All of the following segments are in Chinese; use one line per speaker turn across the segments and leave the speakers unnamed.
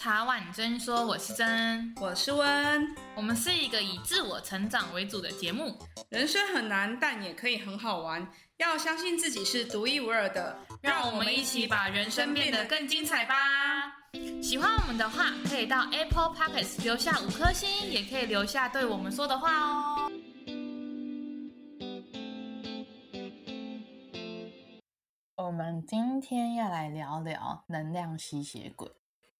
茶碗真说，我是真，
我是温，
我们是一个以自我成长为主的节目。
人生很难，但也可以很好玩。要相信自己是独一无二的，
让我们一起把人生变得更精彩吧。喜欢我们的话，可以到 Apple Pockets 留下五颗星，也可以留下对我们说的话哦。我们今天要来聊聊能量吸血鬼。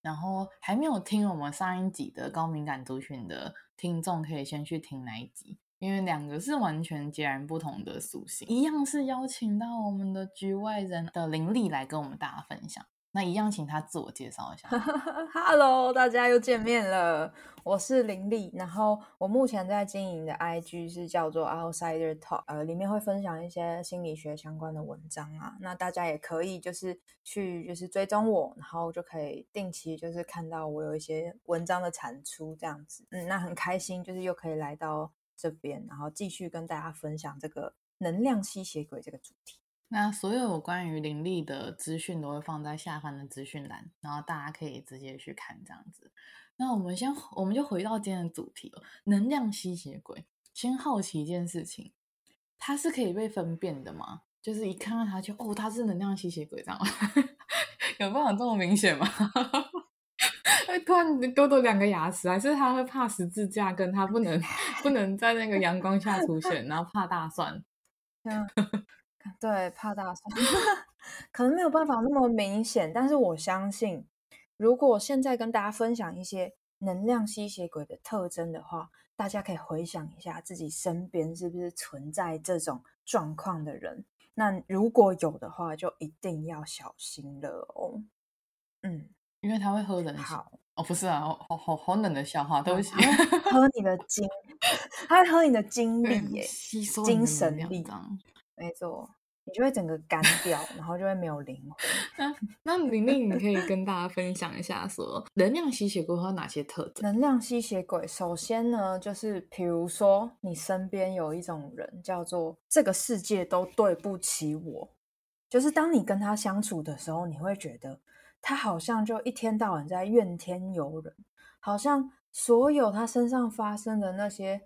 然后还没有听我们上一集的高敏感族群的听众，可以先去听那一集，因为两个是完全截然不同的属性。一样是邀请到我们的局外人的灵力来跟我们大家分享。那一样，请他自我介绍一下。
Hello，大家又见面了，我是灵力。然后我目前在经营的 IG 是叫做 Outsider Talk，呃，里面会分享一些心理学相关的文章啊。那大家也可以就是去就是追踪我，然后就可以定期就是看到我有一些文章的产出这样子。嗯，那很开心，就是又可以来到这边，然后继续跟大家分享这个能量吸血鬼这个主题。
那所有关于灵力的资讯都会放在下方的资讯栏，然后大家可以直接去看这样子。那我们先，我们就回到今天的主题了，能量吸血鬼。先好奇一件事情，它是可以被分辨的吗？就是一看到它就哦，它是能量吸血鬼这样？有办法这么明显吗？会突然多多两个牙齿，还是它会怕十字架，跟它不能不能在那个阳光下出现，然后怕大蒜？
嗯。对，怕大蒜，可能没有办法那么明显，但是我相信，如果现在跟大家分享一些能量吸血鬼的特征的话，大家可以回想一下自己身边是不是存在这种状况的人。那如果有的话，就一定要小心了哦。嗯，
因为他会喝人血。
好
哦，不是啊，好好好冷的笑话，对不起。
喝你的精，他会喝你的精力 耶，
吸收
精神力。没错，你就会整个干掉，然后就会没有灵魂。
那那灵力，你可以跟大家分享一下，说能量吸血鬼有哪些特征？
能量吸血鬼，首先呢，就是比如说你身边有一种人，叫做这个世界都对不起我。就是当你跟他相处的时候，你会觉得他好像就一天到晚在怨天尤人，好像所有他身上发生的那些。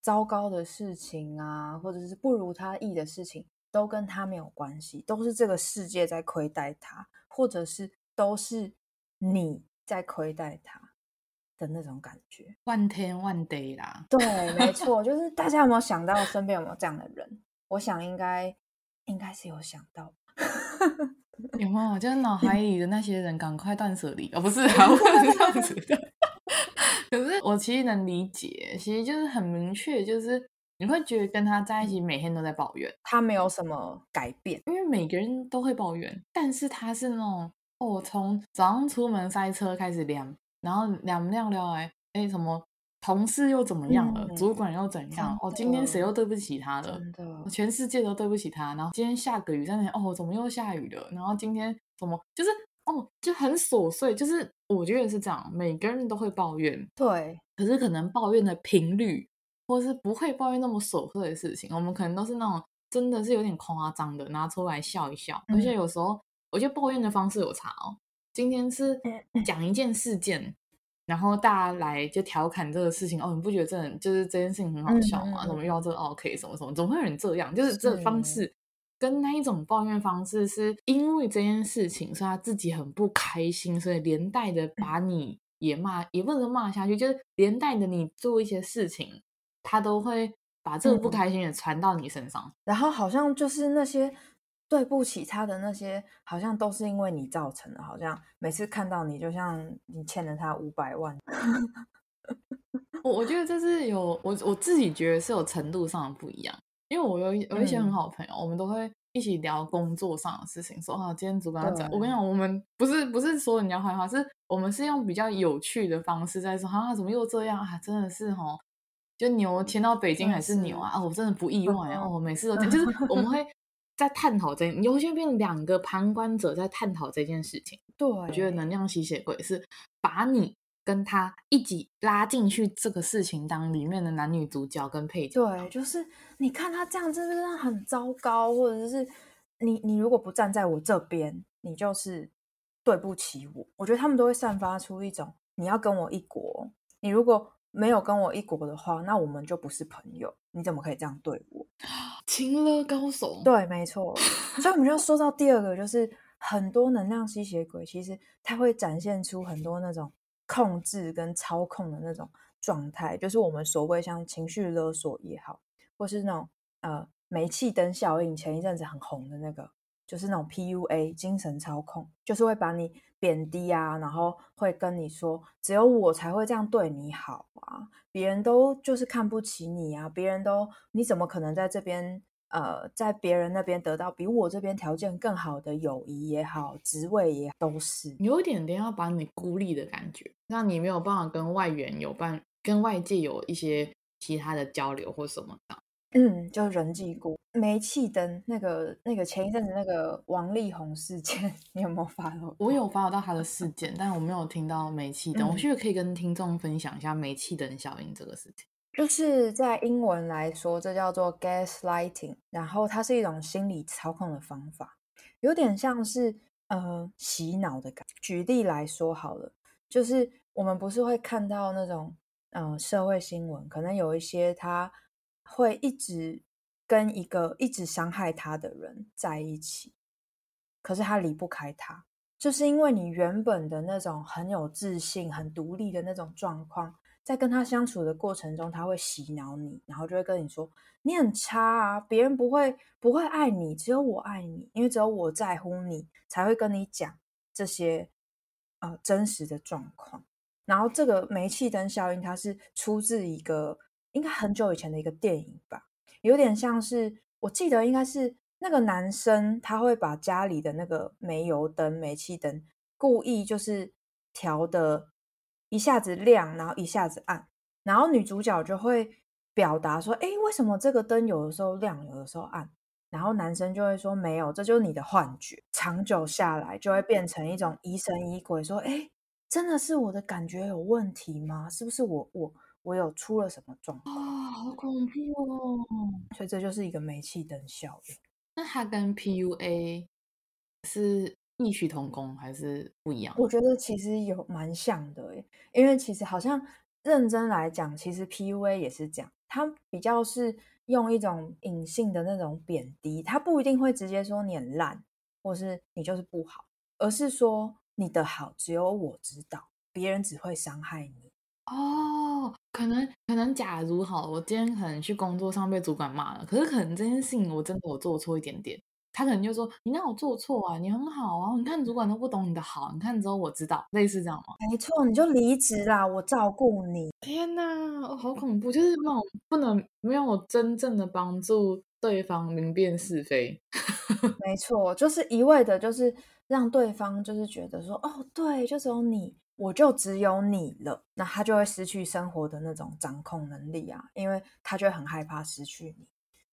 糟糕的事情啊，或者是不如他意的事情，都跟他没有关系，都是这个世界在亏待他，或者是都是你在亏待他的那种感觉，
怨天怨地啦。
对，没错，就是大家有没有想到 身边有没有这样的人？我想应该应该是有想到，
有没有？就是脑海里的那些人，赶快断舍离哦，不是啊，不是这样子的。可是我其实能理解，其实就是很明确，就是你会觉得跟他在一起每天都在抱怨，
他没有什么改变，
因为每个人都会抱怨，但是他是那种哦，从早上出门塞车开始凉，然后凉凉凉哎哎什么同事又怎么样了，嗯、主管又怎样哦，今天谁又对不起他了，真的，全世界都对不起他，然后今天下个雨在那哦，怎么又下雨了，然后今天怎么就是。哦，就很琐碎，就是我觉得是这样，每个人都会抱怨，
对，可
是可能抱怨的频率，或是不会抱怨那么琐碎的事情，我们可能都是那种真的是有点夸张的，拿出来笑一笑。嗯、而且有时候，我觉得抱怨的方式有差哦。今天是讲一件事件，嗯、然后大家来就调侃这个事情，哦，你不觉得这就是这件事情很好笑吗？怎么遇到这个 OK 什么什么，怎么会有人这样？就是这个方式。跟那一种抱怨方式，是因为这件事情所以他自己很不开心，所以连带的把你也骂，也不能骂下去，就是连带的你做一些事情，他都会把这个不开心也传到你身上，嗯，
然后好像就是那些对不起他的那些，好像都是因为你造成的，好像每次看到你就像你欠了他五百万。
我我觉得这是有我我自己觉得是有程度上的不一样。因为我有有一些很好的朋友，嗯、我们都会一起聊工作上的事情，说啊，今天主管要讲。我跟你讲，我们不是不是说人家坏话，是我们是用比较有趣的方式在说，啊，怎么又这样啊？真的是齁，就牛牵到北京还是牛啊？是啊，我真的不意外哦！我每次都 就是我们会在探讨这，有些变两个旁观者在探讨这件事情。
对，
我觉得能量吸血鬼是把你。跟他一起拉进去这个事情当里面的男女主角跟配角，
对，就是你看他这样，真的很糟糕，或者是你你如果不站在我这边，你就是对不起我。我觉得他们都会散发出一种你要跟我一国，你如果没有跟我一国的话，那我们就不是朋友。你怎么可以这样对我？
情勒高手。
对，没错。所以我们就要说到第二个，就是很多能量吸血鬼，其实他会展现出很多那种控制跟操控的那种状态，就是我们所谓像情绪勒索也好，或是那种呃煤气灯效应，前一阵子很红的那个。就是那种 PUA 精神操控，就是会把你贬低啊，然后会跟你说，只有我才会这样对你好啊，别人都就是看不起你啊，别人都你怎么可能在这边呃，在别人那边得到比我这边条件更好的友谊也好，职位也都是
有一点点要把你孤立的感觉，让你没有办法跟外援有办跟外界有一些其他的交流或什么的。
嗯，就人际孤煤气灯那个那个前一阵子那个王力宏事件，你有没有发到？
我有发到他的事件，但我没有听到煤气灯。嗯、我觉得可以跟听众分享一下煤气灯效应这个事情。
就是在英文来说，这叫做 gaslighting，然后它是一种心理操控的方法，有点像是呃洗脑的感觉。举例来说好了，就是我们不是会看到那种呃社会新闻，可能有一些他。会一直跟一个一直伤害他的人在一起，可是他离不开他，就是因为你原本的那种很有自信、很独立的那种状况，在跟他相处的过程中，他会洗脑你，然后就会跟你说你很差啊，别人不会不会爱你，只有我爱你，因为只有我在乎你，才会跟你讲这些呃真实的状况。然后这个煤气灯效应，它是出自一个。应该很久以前的一个电影吧，有点像是，我记得应该是那个男生他会把家里的那个煤油灯、煤气灯故意就是调的一下子亮，然后一下子暗，然后女主角就会表达说：“哎，为什么这个灯有的时候亮，有的时候暗？”然后男生就会说：“没有，这就是你的幻觉。”长久下来就会变成一种疑神疑鬼，说：“哎，真的是我的感觉有问题吗？是不是我我？”我有出了什么状况
啊？好恐怖哦！
所以这就是一个煤气灯效应。
那它跟 PUA 是异曲同工还是不一样？
我觉得其实有蛮像的诶，因为其实好像认真来讲，其实 PUA 也是这样，它比较是用一种隐性的那种贬低，它不一定会直接说你很烂，或是你就是不好，而是说你的好只有我知道，别人只会伤害你。
哦，可能可能，假如好，我今天可能去工作上被主管骂了，可是可能这件事情我真的我做错一点点，他可能就说你哪有做错啊，你很好啊，你看主管都不懂你的好，你看之后我知道，类似这样吗？
没错，你就离职啦，我照顾你。
天哪，哦，好恐怖，就是那种不能没有真正的帮助对方明辨是非。
没错，就是一味的，就是让对方就是觉得说，哦，对，就只有你。我就只有你了，那他就会失去生活的那种掌控能力啊，因为他就很害怕失去你。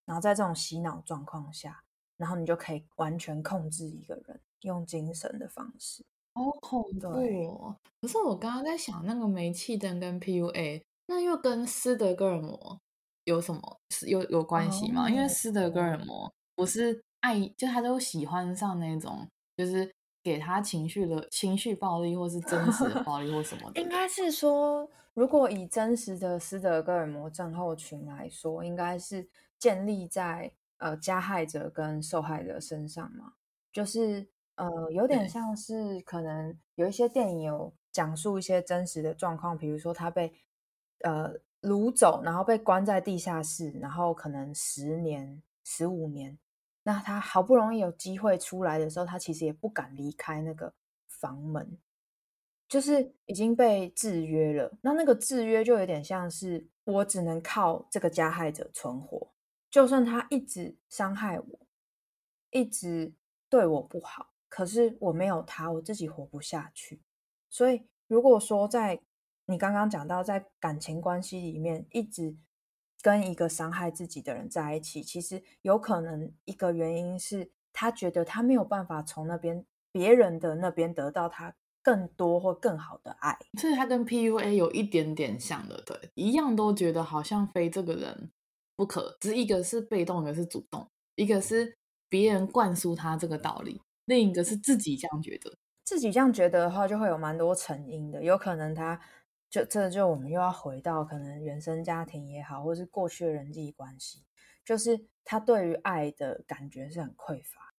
然后在这种洗脑状况下，然后你就可以完全控制一个人，用精神的方式。
好恐怖哦！可是我刚刚在想，那个煤气灯跟 PUA，那又跟斯德哥尔摩有什么有有关系吗？哦，因为斯德哥尔摩不是爱，就他都喜欢上那种，就是。给他情绪的情绪暴力，或是真实的暴力，或什么的，
应该是说，如果以真实的斯德哥尔摩症候群来说，应该是建立在呃加害者跟受害者身上嘛，就是呃有点像是可能有一些电影有讲述一些真实的状况，比如说他被呃掳走，然后被关在地下室，然后可能十年、十五年。那他好不容易有机会出来的时候，他其实也不敢离开那个房门，就是已经被制约了。那那个制约就有点像是我只能靠这个加害者存活，就算他一直伤害我，一直对我不好，可是我没有他，我自己活不下去。所以如果说在你刚刚讲到在感情关系里面一直。跟一个伤害自己的人在一起，其实有可能一个原因是他觉得他没有办法从那边别人的那边得到他更多或更好的爱。
所以他跟 PUA 有一点点像的，对，一样都觉得好像非这个人不可。只一个是被动，一个是主动，一个是别人灌输他这个道理，另一个是自己这样觉得。
自己这样觉得的话，就会有蛮多成因的。有可能他就这就我们又要回到可能原生家庭也好，或是过去的人际关系，就是他对于爱的感觉是很匮乏，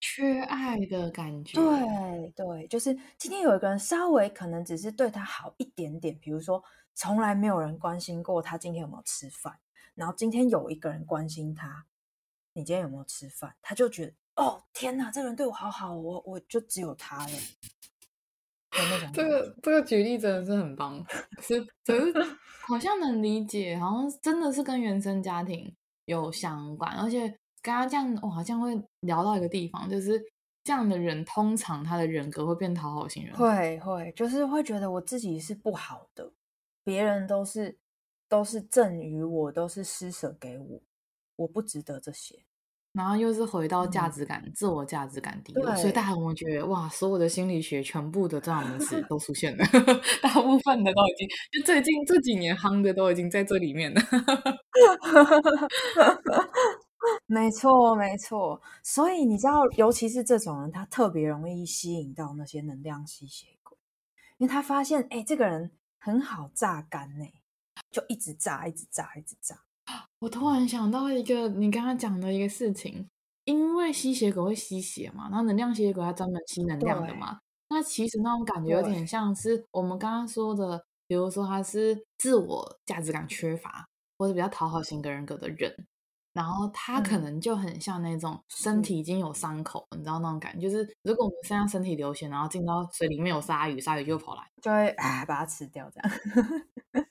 缺爱的感觉。
对对，就是今天有一个人稍微可能只是对他好一点点，比如说从来没有人关心过他今天有没有吃饭，然后今天有一个人关心他，你今天有没有吃饭，他就觉得。哦天哪，这个人对我好好，我我就只有他了。
这个这个举例真的是很棒，是，可是 好像能理解，好像真的是跟原生家庭有相关，而且刚刚这样，我好像会聊到一个地方，就是这样的人通常他的人格会变讨好型人格，
会会就是会觉得我自己是不好的，别人都是都是赠予我，都是施舍给我，我不值得这些。
然后又是回到价值感、嗯、自我价值感低落，所以大家有没有觉得哇，所有的心理学全部的这样的词都出现了，大部分的都已经就最近这几年夯的都已经在这里面了。
没错，没错。所以你知道，尤其是这种人，他特别容易吸引到那些能量吸血鬼，因为他发现，哎，这个人很好榨干呢，就一直榨，一直榨，一直榨。
我突然想到一个你刚刚讲的一个事情，因为吸血鬼会吸血嘛，然后能量吸血鬼它专门吸能量的嘛，那其实那种感觉有点像是我们刚刚说的，比如说他是自我价值感缺乏或者比较讨好型格人格的人。然后他可能就很像那种身体已经有伤口，嗯、你知道那种感觉，就是如果我们身上身体流血，然后进到水里面有鲨鱼，鲨鱼就会跑来，
就会啊把它吃掉这样。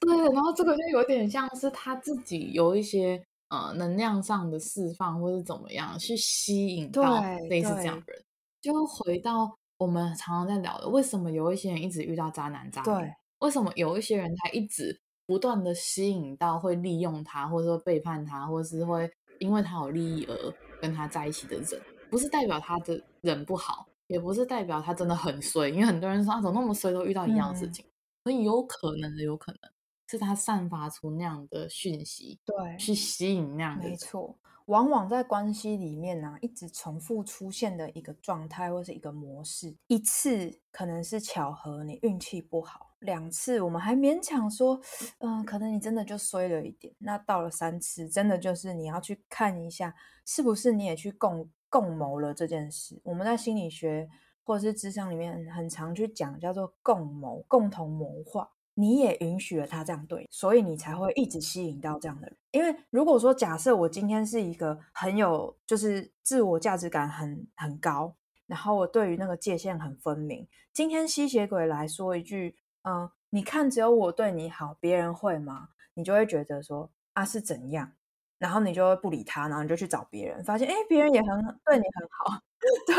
对，然后这个就有点像是他自己有一些呃能量上的释放，或是怎么样去吸引到类似这样的人，就回到我们常常在聊的，为什么有一些人一直遇到渣男渣女？对，为什么有一些人他一直不断的吸引到会利用他，或者说背叛他，或者是会因为他有利益而跟他在一起的人，不是代表他的人不好，也不是代表他真的很衰，因为很多人说啊怎么那么衰，都遇到一样的事情，嗯、所以有可能的，有可能是他散发出那样的讯息，对，去吸引那样的，
没错。往往在关系里面呢、啊，一直重复出现的一个状态或是一个模式，一次可能是巧合，你运气不好；两次我们还勉强说，嗯、呃，可能你真的就衰了一点。那到了三次，真的就是你要去看一下，是不是你也去共共谋了这件事。我们在心理学或者是智商里面很常去讲，叫做共谋、共同谋划。你也允许了他这样对，所以你才会一直吸引到这样的人。因为如果说假设我今天是一个很有，就是自我价值感很很高，然后我对于那个界限很分明，今天吸血鬼来说一句，嗯，你看只有我对你好，别人会吗？你就会觉得说啊是怎样，然后你就会不理他，然后你就去找别人，发现哎别人也很对你很好，对，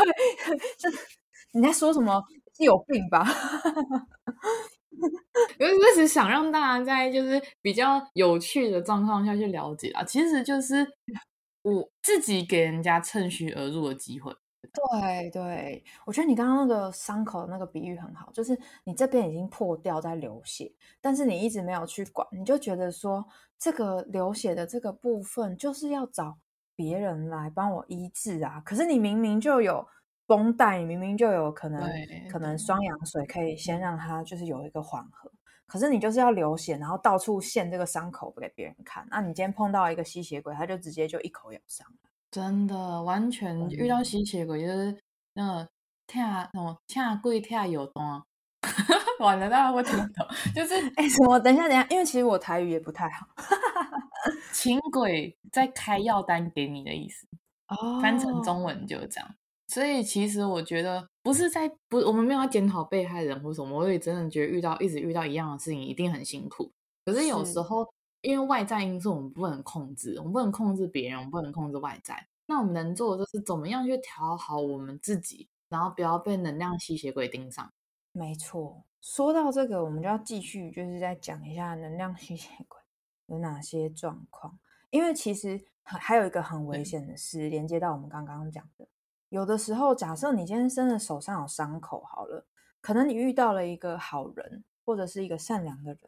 就你在说什么？是有病吧？
因为我只是想让大家在就是比较有趣的状况下去了解啊，其实就是 我自己给人家趁虚而入的机会。
对对，我觉得你刚刚那个伤口的那个比喻很好，就是你这边已经破掉在流血，但是你一直没有去管，你就觉得说这个流血的这个部分就是要找别人来帮我医治啊，可是你明明就有。绷带，明明就有可能，可能双氧水可以先让它就是有一个缓和，可是你就是要流血，然后到处现这个伤口给别人看。那你今天碰到一个吸血鬼，他就直接就一口咬伤了。
真的，完全遇到吸血鬼就是那个跳什么跳跪跳有东，完了大家会听不懂，就是
哎什么？等一下，等一下，因为其实我台语也不太好，
请鬼在开药单给你的意思，哦，翻成中文就这样。所以其实我觉得不是在不，我们没有要检讨被害人或什么。我也真的觉得遇到一直遇到一样的事情，一定很辛苦。可是有时候因为外在因素我们不能控制，我们不能控制别人，我们不能控制外在。那我们能做的就是怎么样去调好我们自己，然后不要被能量吸血鬼盯上。
没错，说到这个，我们就要继续就是再讲一下能量吸血鬼有哪些状况。因为其实还有一个很危险的事，连接到我们刚刚讲的。有的时候，假设你今天真的手上有伤口，好了，可能你遇到了一个好人，或者是一个善良的人，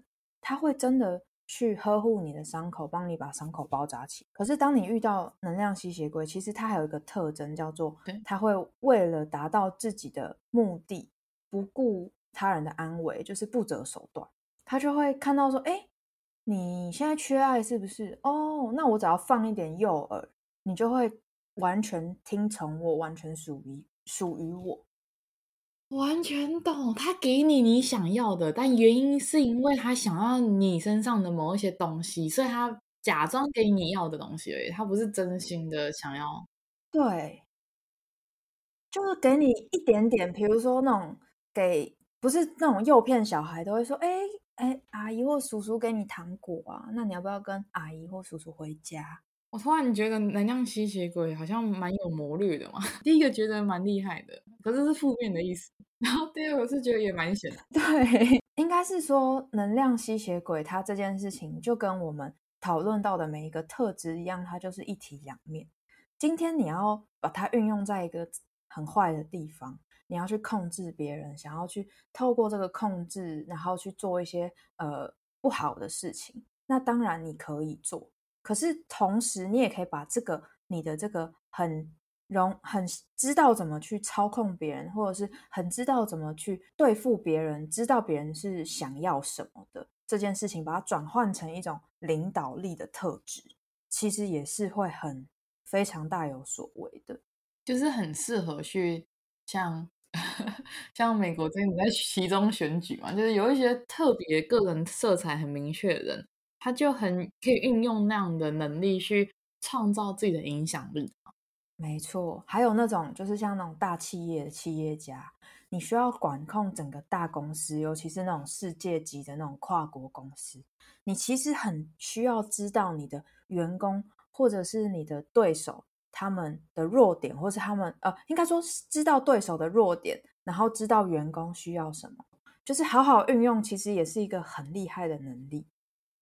他会真的去呵护你的伤口，帮你把伤口包扎起。可是当你遇到能量吸血鬼，其实他还有一个特征，叫做他会为了达到自己的目的，不顾他人的安危，就是不择手段。他就会看到说，哎，你现在缺爱是不是？哦，那我只要放一点诱饵，你就会完全听从我，完全属于属于我。
完全懂，他给你你想要的，但原因是因为他想要你身上的某一些东西，所以他假装给你要的东西而已，他不是真心的想要。
对，就是给你一点点，比如说那种给，不是那种诱骗小孩都会说，哎哎，阿姨或叔叔给你糖果啊，那你要不要跟阿姨或叔叔回家？
我突然觉得能量吸血鬼好像蛮有谋略的嘛。第一个觉得蛮厉害的，可是是负面的意思。然后第二个是觉得也蛮险的。
对，应该是说能量吸血鬼，它这件事情就跟我们讨论到的每一个特质一样，它就是一体两面。今天你要把它运用在一个很坏的地方，你要去控制别人，想要去透过这个控制，然后去做一些呃不好的事情，那当然你可以做。可是同时，你也可以把这个你的这个很容很知道怎么去操控别人，或者是很知道怎么去对付别人，知道别人是想要什么的这件事情，把它转换成一种领导力的特质，其实也是会很非常大有所为的，
就是很适合去像 像美国这边在 其中选举嘛，就是有一些特别个人色彩很明确的人。他就很可以运用那样的能力去创造自己的影响力。
没错，还有那种就是像那种大企业的企业家，你需要管控整个大公司，尤其是那种世界级的那种跨国公司，你其实很需要知道你的员工或者是你的对手他们的弱点，或是他们呃，应该说知道对手的弱点，然后知道员工需要什么，就是好好运用，其实也是一个很厉害的能力。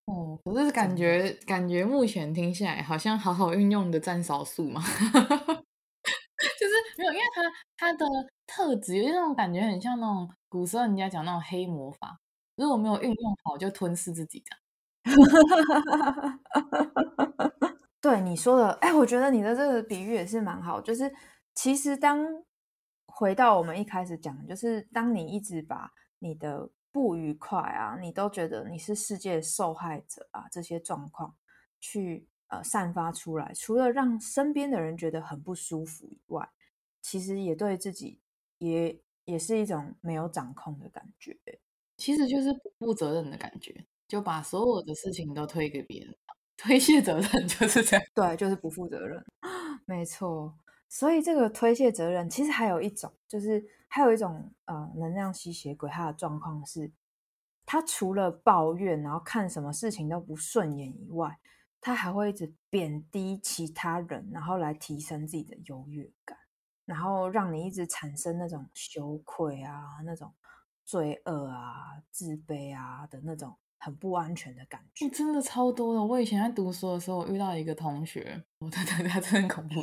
哦，可是感觉感觉目前听下来，好像好好运用的占少数嘛，就是没有，因为他他的特质有那种感觉，很像那种古时候人家讲那种黑魔法，如果没有运用好，就吞噬自己这样。
对你说的，哎，我觉得你的这个比喻也是蛮好，就是其实当回到我们一开始讲，就是当你一直把你的。不愉快啊，你都觉得你是世界受害者啊，这些状况去呃散发出来，除了让身边的人觉得很不舒服以外，其实也对自己也也是一种没有掌控的感觉，
其实就是不负责任的感觉，就把所有的事情都推给别人，推卸责任 就是这样，
对，就是不负责任，没错。所以这个推卸责任，其实还有一种，就是还有一种呃能量吸血鬼，他的状况是，他除了抱怨，然后看什么事情都不顺眼以外，他还会一直贬低其他人，然后来提升自己的优越感，然后让你一直产生那种羞愧啊、那种罪恶啊、自卑啊的那种。很不安全的感觉，
真的超多的。我以前在读书的时候，我遇到一个同学，我对对对，他真的很恐怖。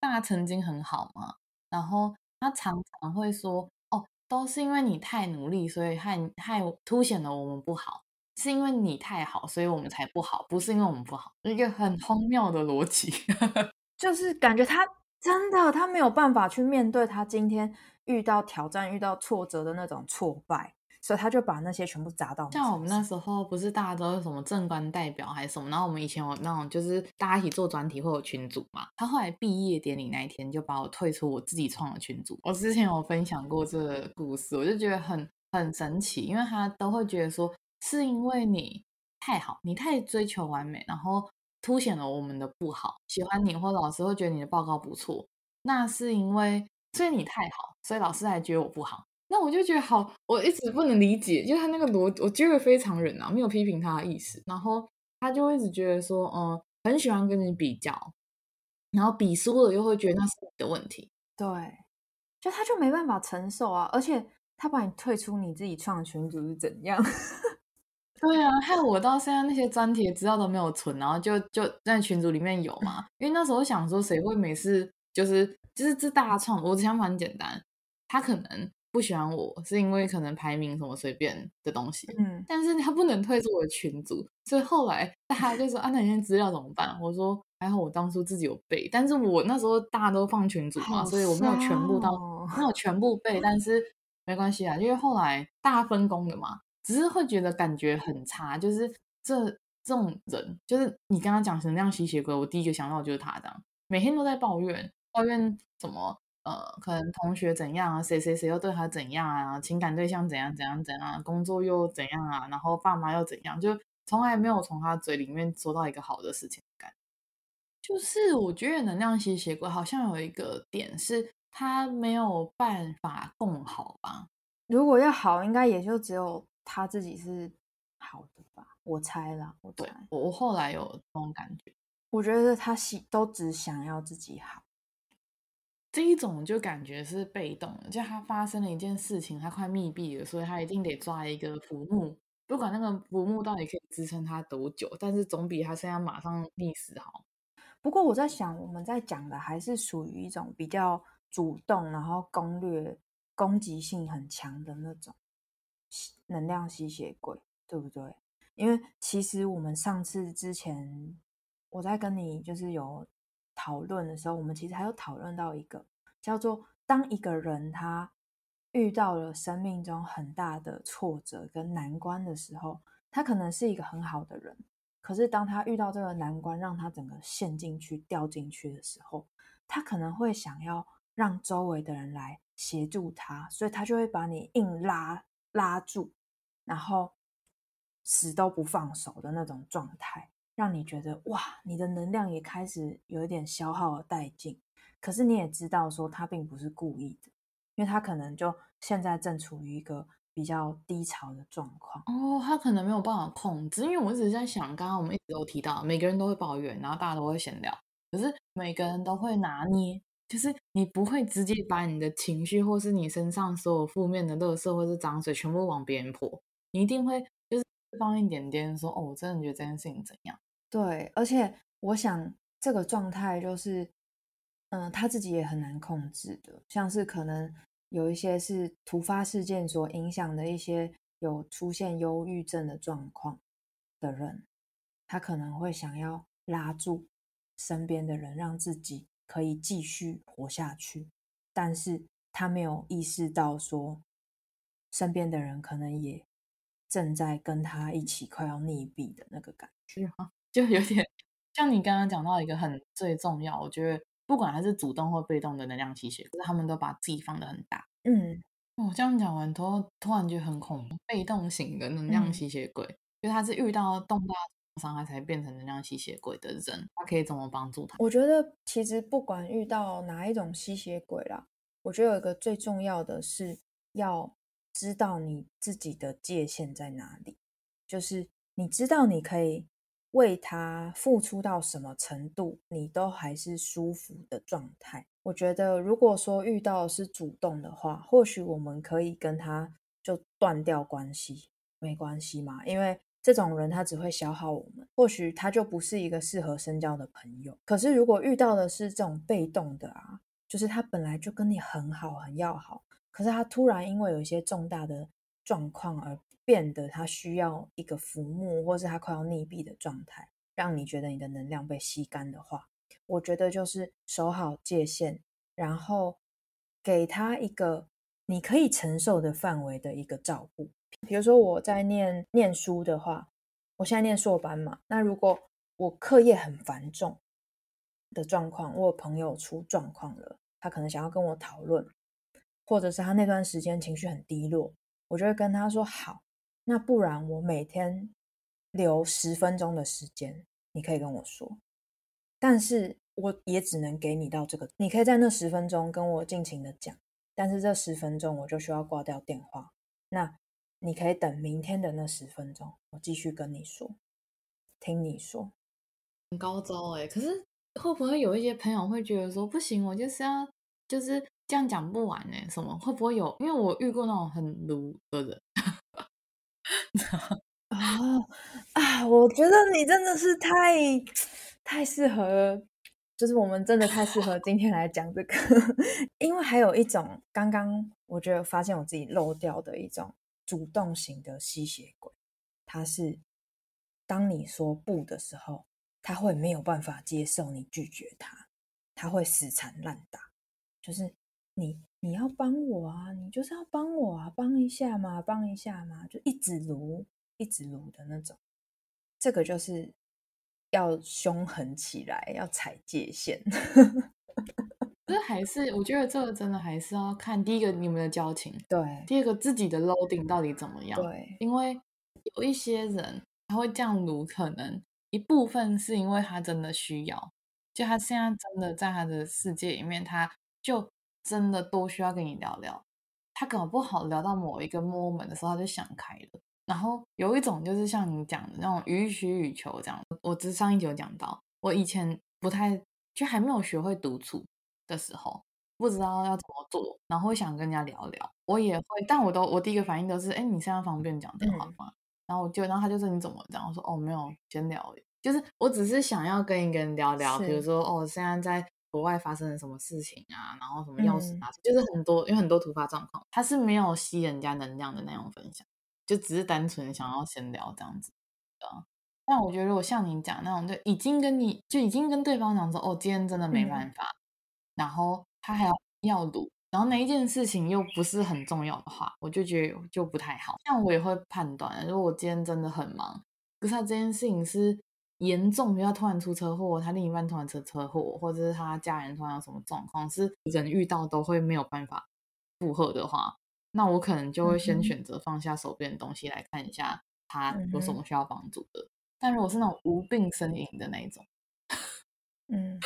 大家曾经很好嘛，然后他常常会说：“哦，都是因为你太努力，所以害害凸显了我们不好，是因为你太好，所以我们才不好，不是因为我们不好。”一个很荒谬的逻辑，
就是感觉他真的他没有办法去面对他今天遇到挑战、遇到挫折的那种挫败。所以他就把那些全部砸到。
像我们那时候不是大家都是什么正官代表还是什么，然后我们以前有那种就是大家一起做专题会有群组嘛。他后来毕业典礼那一天就把我退出我自己创的群组。我之前有分享过这个故事，我就觉得很很神奇，因为他都会觉得说是因为你太好，你太追求完美，然后凸显了我们的不好。喜欢你或老师会觉得你的报告不错，那是因为所以你太好，所以老师还觉得我不好。那我就觉得好，我一直不能理解，就是他那个逻，我觉得非常忍啊，没有批评他的意思。然后他就一直觉得说，嗯，很喜欢跟你比较，然后比输了又会觉得那是你的问题。
对，就他就没办法承受啊，而且他把你退出你自己创的群组是怎样？
对啊，害我到现在那些专题资料都没有存，然后就就在群组里面有嘛，因为那时候想说谁会每次就是就是这大创，我的想法很简单，他可能。不喜欢我是因为可能排名什么随便的东西，
嗯，
但是他不能退出我的群组，所以后来大家就说啊，那你现在资料怎么办？我说还好我当初自己有背，但是我那时候大家都放群组嘛，所以我没有全部到，没有全部背，但是没关系啊，因为后来大家分工的嘛，只是会觉得感觉很差，就是这这种人，就是你刚刚讲成那样吸血鬼，我第一个想到就是他这样，每天都在抱怨，抱怨什么？呃，可能同学怎样啊，谁谁谁又对他怎样啊，情感对象怎样怎样怎样，工作又怎样啊，然后爸妈又怎样，就从来没有从他嘴里面说到一个好的事情感。就是我觉得能量吸血鬼好像有一个点是，他没有办法共好吧？
如果要好，应该也就只有他自己是好的吧？我猜啦，我猜。
对，我我后来有这种感觉，
我觉得他喜都只想要自己好。
这一种就感觉是被动的，就他发生了一件事情，他快密闭了，所以他一定得抓一个浮木，不管那个浮木到底可以支撑他多久，但是总比他现在马上溺死好。
不过我在想，我们在讲的还是属于一种比较主动，然后攻略、攻击性很强的那种能量吸血鬼，对不对？因为其实我们上次之前我在跟你就是有。讨论的时候，我们其实还有讨论到一个叫做：当一个人他遇到了生命中很大的挫折跟难关的时候，他可能是一个很好的人，可是当他遇到这个难关，让他整个陷进去、掉进去的时候，他可能会想要让周围的人来协助他，所以他就会把你硬拉拉住，然后死都不放手的那种状态。让你觉得哇，你的能量也开始有一点消耗殆尽。可是你也知道，说他并不是故意的，因为他可能就现在正处于一个比较低潮的状况。
哦，他可能没有办法控制。因为我一直在想，刚刚我们一直都提到，每个人都会抱怨，然后大家都会闲聊，可是每个人都会拿捏，就是你不会直接把你的情绪，或是你身上所有负面的垃圾或是脏水全部往别人泼，你一定会就是放一点点说，哦，我真的觉得这件事情怎样。
对，而且我想这个状态就是，嗯、他自己也很难控制的。像是可能有一些是突发事件所影响的一些有出现忧郁症的状况的人，他可能会想要拉住身边的人，让自己可以继续活下去。但是他没有意识到说，身边的人可能也正在跟他一起快要溺毙的那个感觉。
就有点像你刚刚讲到一个很最重要，我觉得不管他是主动或被动的能量吸血，可是他们都把自己放得很大。
嗯，
我、哦、这样讲完，突突然觉得很恐怖。被动型的能量吸血鬼，因为、嗯、他是遇到重大伤害才变成能量吸血鬼的人，他可以怎么帮助他？
我觉得其实不管遇到哪一种吸血鬼啦，我觉得有一个最重要的是要知道你自己的界限在哪里，就是你知道你可以。为他付出到什么程度，你都还是舒服的状态。我觉得，如果说遇到是主动的话，或许我们可以跟他就断掉关系，没关系嘛。因为这种人他只会消耗我们，或许他就不是一个适合深交的朋友。可是如果遇到的是这种被动的啊，就是他本来就跟你很好很要好，可是他突然因为有一些重大的状况而。变得他需要一个浮木，或是他快要溺毙的状态，让你觉得你的能量被吸干的话，我觉得就是守好界限，然后给他一个你可以承受的范围的一个照顾。比如说我在念念书的话，我现在念硕班嘛，那如果我课业很繁重的状况，我有朋友出状况了，他可能想要跟我讨论，或者是他那段时间情绪很低落，我就会跟他说好。那不然我每天留十分钟的时间，你可以跟我说，但是我也只能给你到这个。你可以在那十分钟跟我尽情的讲，但是这十分钟我就需要挂掉电话。那你可以等明天的那十分钟，我继续跟你说，听你说。
很高招哎，可是会不会有一些朋友会觉得说不行，我就是要就是这样讲不完哎？什么会不会有？因为我遇过那种很卢的人。
啊啊！我觉得你真的是太太适合，就是我们真的太适合今天来讲这个，因为还有一种，刚刚我觉得发现我自己漏掉的一种主动型的吸血鬼，他是当你说不的时候，他会没有办法接受你拒绝他，他会死缠烂打，就是你你要帮我啊，你就是要帮我啊，帮一下嘛，帮一下嘛，就一直撸一直撸的那种，这个就是要凶狠起来，要踩界限。
这还是我觉得这个真的还是要看第一个你们的交情，
对，
第二个自己的 loading 到底怎么样，
对，
因为有一些人他会这样撸，可能一部分是因为他真的需要，就他现在真的在他的世界里面，他就真的多需要跟你聊聊，他搞不好聊到某一个 moment 的时候他就想开了，然后有一种就是像你讲的那种予取予求这样，我只上一集有讲到，我以前不太就还没有学会独处。的时候不知道要怎么做，然后会想跟人家聊聊，我也会，但我都我第一个反应都是，哎，你现在方便讲电话吗？嗯、然后我就，然后他就说你怎么这样？我说哦，没有，先聊，就是我只是想要跟一个人聊聊，比如说哦，现在在国外发生了什么事情啊，然后什么钥匙拿，就是很多，因为很多突发状况，他是没有吸人家能量的那种分享，就只是单纯想要闲聊这样子，啊。但我觉得如果像你讲那种，就已经跟你就已经跟对方讲说，哦，今天真的没办法。嗯然后他还要要赌，然后那一件事情又不是很重要的话，我就觉得就不太好。像我也会判断，如果我今天真的很忙，可是他这件事情是严重，比如他突然出车祸，他另一半突然出车祸，或者是他家人突然有什么状况，是人遇到都会没有办法负荷的话，那我可能就会先选择放下手边的东西来看一下他有什么需要帮助的。嗯、但如果是那种无病呻吟的那一种，嗯。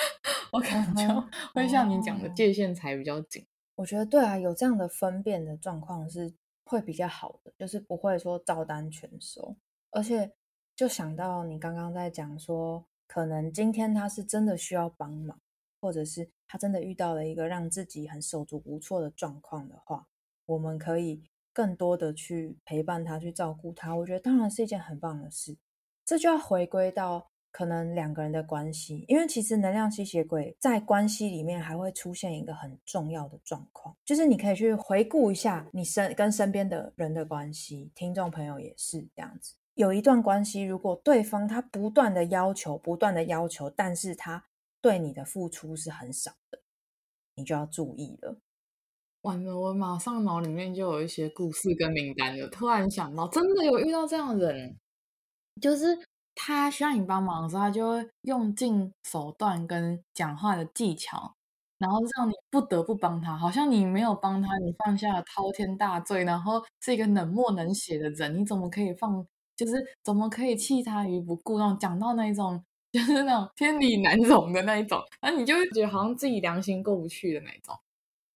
我可能就会像你讲的界限才比较紧。
我觉得对啊，有这样的分辨的状况是会比较好的，就是不会说照单全收。而且就想到你刚刚在讲说，可能今天他是真的需要帮忙，或者是他真的遇到了一个让自己很手足无措的状况的话，我们可以更多的去陪伴他，去照顾他。我觉得当然是一件很棒的事。这就要回归到。可能两个人的关系，因为其实能量吸血鬼在关系里面还会出现一个很重要的状况，就是你可以去回顾一下你身跟身边的人的关系，听众朋友也是这样子。有一段关系，如果对方他不断的要求，不断的要求，但是他对你的付出是很少的，你就要注意了。
完了，我马上脑里面就有一些故事跟名单了。突然想到，真的有遇到这样的人，就是。他需要你帮忙的时候，他就会用尽手段跟讲话的技巧，然后让你不得不帮他。好像你没有帮他，你犯下了滔天大罪，然后是一个冷漠冷血的人，你怎么可以放？就是怎么可以弃他于不顾？那种讲到那一种，就是那种天理难容的那一种，那你就会觉得好像自己良心过不去的那一种。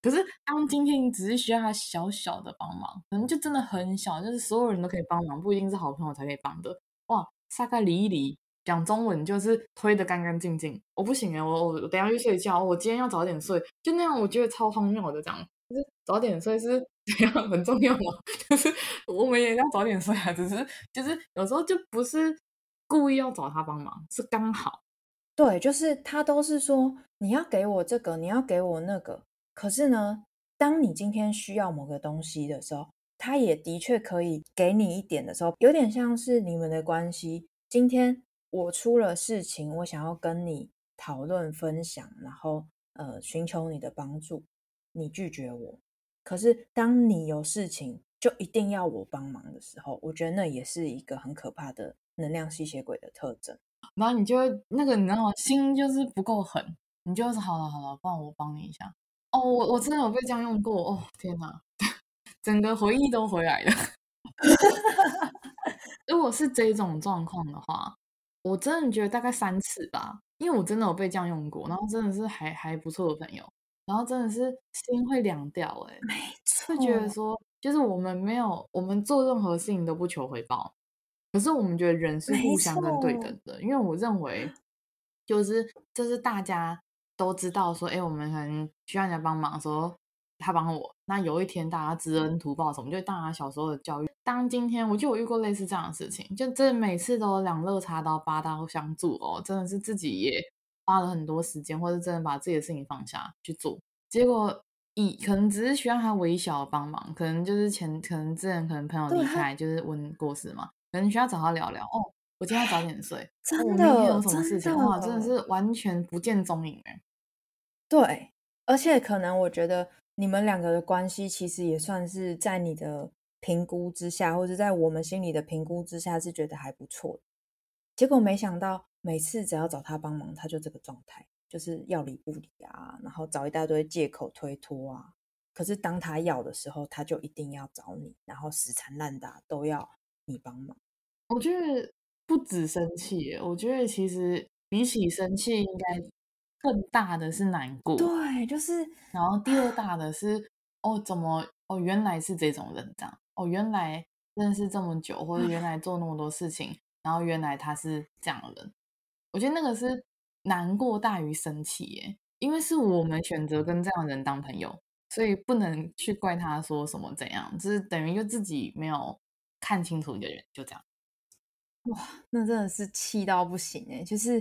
可是当今天你只是需要他小小的帮忙，可能就真的很小，就是所有人都可以帮忙，不一定是好朋友才可以帮的。哇！大概离一离，讲中文就是推得干干净净。我不行哎，我我等下去睡觉，我今天要早点睡，就那样，我觉得超荒谬的这样。就是早点睡是怎样很重要吗？就是我们也要早点睡啊，只是就是有时候就不是故意要找他帮忙，是刚好。
对，就是他都是说你要给我这个，你要给我那个。可是呢，当你今天需要某个东西的时候。他也的确可以给你一点的时候，有点像是你们的关系。今天我出了事情，我想要跟你讨论分享，然后呃寻求你的帮助，你拒绝我。可是当你有事情就一定要我帮忙的时候，我觉得那也是一个很可怕的能量吸血鬼的特征。
然后你就会那个你知道吗？心就是不够狠，你就是好了好了，不然我帮你一下。哦，我我真的有被这样用过。哦，天哪！整个回忆都回来了。如果是这种状况的话，我真的觉得大概三次吧，因为我真的有被这样用过，然后真的是还还不错的朋友，然后真的是心会凉掉，哎，没错，会觉得说，就是我们没有，我们做任何事情都不求回报，可是我们觉得人是互相跟对等的，因为我认为，就是这是大家都知道说，哎，我们可能需要人家帮忙说。他帮我，那有一天大家知恩图报什么，就大家小时候的教育。当今天我就有遇过类似这样的事情，就这每次都两肋插刀八刀相助哦，真的是自己也花了很多时间，或者真的把自己的事情放下去做，结果以可能只是需要他微小的帮忙，可能就是前可能之前可能朋友离开，就是温过世嘛，可能需要找他聊聊。哦，我今天要早点睡，
真
明天有什么事情？
真的
哇，真的是完全不见踪影哎。
对，而且可能我觉得你们两个的关系其实也算是在你的评估之下，或者在我们心里的评估之下是觉得还不错。结果没想到每次只要找他帮忙，他就这个状态。就是要理不理啊，然后找一大堆借口推脱啊。可是当他要的时候，他就一定要找你，然后死缠烂打都要你帮忙。
我觉得不止生气，我觉得其实比起生气，应该更大的是难过。
对，就是。
然后第二大的是，哦，怎么哦，原来是这种人这样。哦，原来认识这么久，或者原来做那么多事情，然后原来他是这样的人。我觉得那个是。难过大于生气耶，因为是我们选择跟这样的人当朋友，所以不能去怪他说什么怎样，就是等于就自己没有看清楚一个人，就这样。
哇，那真的是气到不行哎！就是，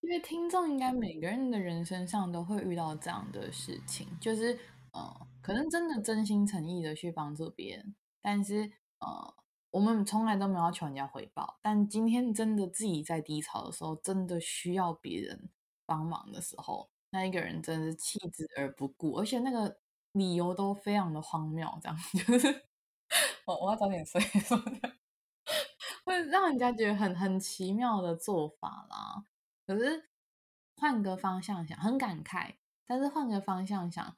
因为听众应该每个人的人生上都会遇到这样的事情，就是呃，可能真的真心诚意的去帮助别人，但是呃。我们从来都没有要求人家回报，但今天真的自己在低潮的时候，真的需要别人帮忙的时候，那一个人真的是弃之而不顾，而且那个理由都非常的荒谬，这样 就是我我要早点睡，会让人家觉得很很奇妙的做法啦。可是换个方向想，很感慨，但是换个方向想，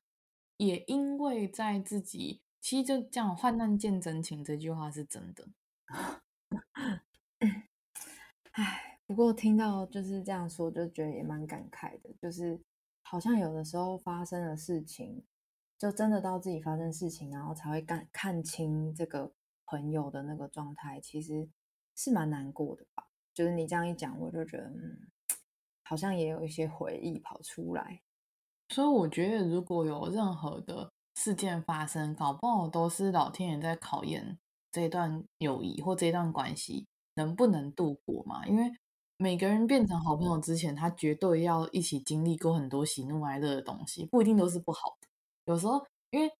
也因为在自己。其实就这样，患难见真情这句话是真的。
唉，不过听到就是这样说，就觉得也蛮感慨的。就是好像有的时候发生的事情，就真的到自己发生事情，然后才会看看清这个朋友的那个状态，其实是蛮难过的吧。就是你这样一讲，我就觉得，嗯，好像也有一些回忆跑出来。
所以我觉得，如果有任何的。事件发生，搞不好都是老天爷在考验这段友谊或这段关系能不能度过嘛？因为每个人变成好朋友之前，他绝对要一起经历过很多喜怒哀乐的东西，不一定都是不好的。有时候，因为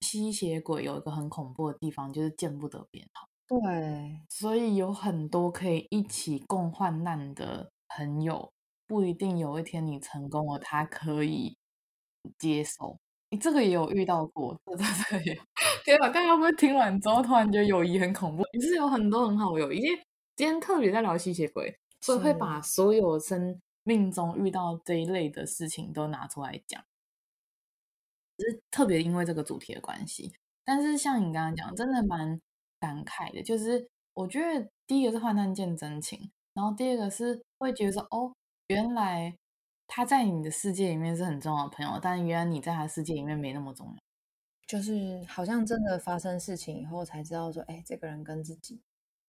吸血鬼有一个很恐怖的地方，就是见不得别人好。
对，
所以有很多可以一起共患难的朋友，不一定有一天你成功了，他可以接受。你这个也有遇到过，这这这个也有，天哪！大家会不会听完之后突然觉得友谊很恐怖？也是有很多很好的友谊，因为今天特别在聊吸血鬼，所以会把所有生命中遇到这一类的事情都拿出来讲，只是特别因为这个主题的关系。但是像你刚刚讲，真的蛮感慨的，就是我觉得第一个是患难见真情，然后第二个是会觉得说，哦，原来。他在你的世界里面是很重要的朋友，但原来你在他世界里面没那么重要。
就是好像真的发生事情以后才知道说，哎，这个人跟自己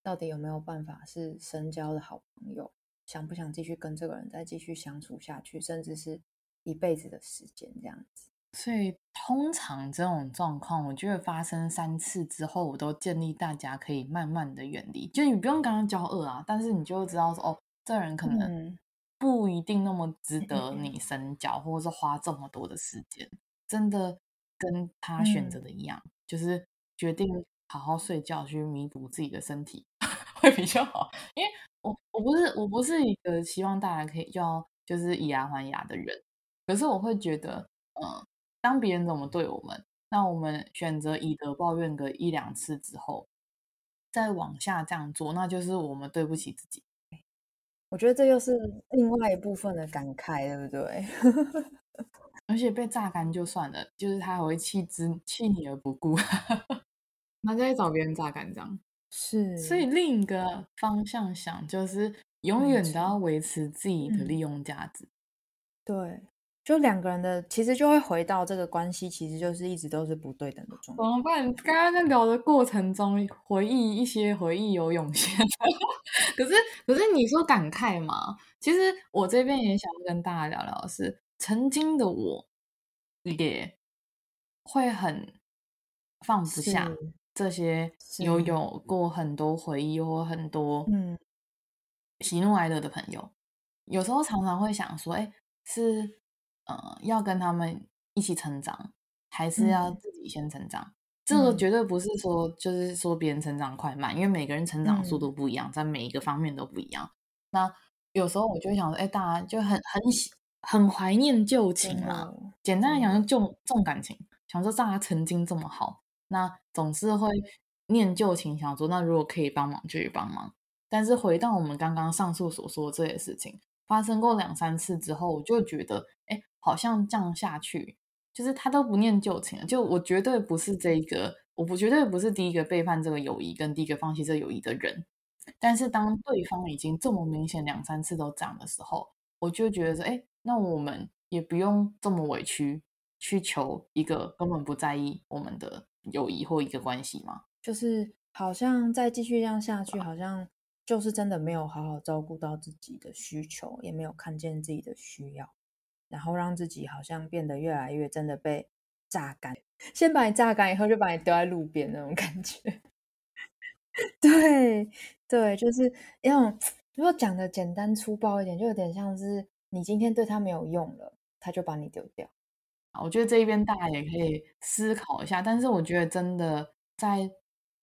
到底有没有办法是深交的好朋友？想不想继续跟这个人再继续相处下去，甚至是一辈子的时间这样子？
所以通常这种状况，我觉得发生三次之后，我都建议大家可以慢慢的远离。就你不用跟他交恶啊，但是你就知道说，哦，这人可能、嗯。不一定那么值得你深交，或者是花这么多的时间。真的跟他选择的一样，嗯、就是决定好好睡觉，去弥补自己的身体 会比较好。因为我我不是我不是一个希望大家可以要就是以牙还牙的人，可是我会觉得，嗯，当别人怎么对我们，那我们选择以德报怨个一两次之后，再往下这样做，那就是我们对不起自己。
我觉得这又是另外一部分的感慨，对不对？
而且被榨干就算了，就是他还会弃之弃你而不顾，那再找别人榨干这样。
是，
所以另一个方向想，就是永远都要维持自己的利用价值。
嗯、对。就两个人的，其实就会回到这个关系，其实就是一直都是不对等的状态。
怎么办？刚刚在聊的过程中，回忆一些回忆有涌现。可是，可是你说感慨嘛？其实我这边也想跟大家聊聊的是，曾经的我也会很放不下这些有有过很多回忆或很多嗯喜怒哀乐的朋友。有时候常常会想说，哎，是。呃，要跟他们一起成长，还是要自己先成长？嗯、这个绝对不是说就是说别人成长快慢，因为每个人成长速度不一样，嗯、在每一个方面都不一样。那有时候我就会想说，哎，大家就很很很怀念旧情啊。嗯、简单来讲，就重重感情，想说大家曾经这么好，那总是会念旧情，想说那如果可以帮忙就去帮忙。但是回到我们刚刚上述所说的这些事情，发生过两三次之后，我就觉得，哎，好像这样下去，就是他都不念旧情了。就我绝对不是这一个，我不绝对不是第一个背叛这个友谊跟第一个放弃这个友谊的人。但是当对方已经这么明显两三次都这样的时候，我就觉得说，哎，那我们也不用这么委屈去求一个根本不在意我们的友谊或一个关系嘛。
就是好像再继续这样下去，好像。就是真的没有好好照顾到自己的需求，也没有看见自己的需要，然后让自己好像变得越来越真的被榨干。先把你榨干以后，就把你丢在路边那种感觉。对对，就是要如果讲的简单粗暴一点，就有点像是你今天对他没有用了，他就把你丢掉。
我觉得这一边大家也可以思考一下，但是我觉得真的在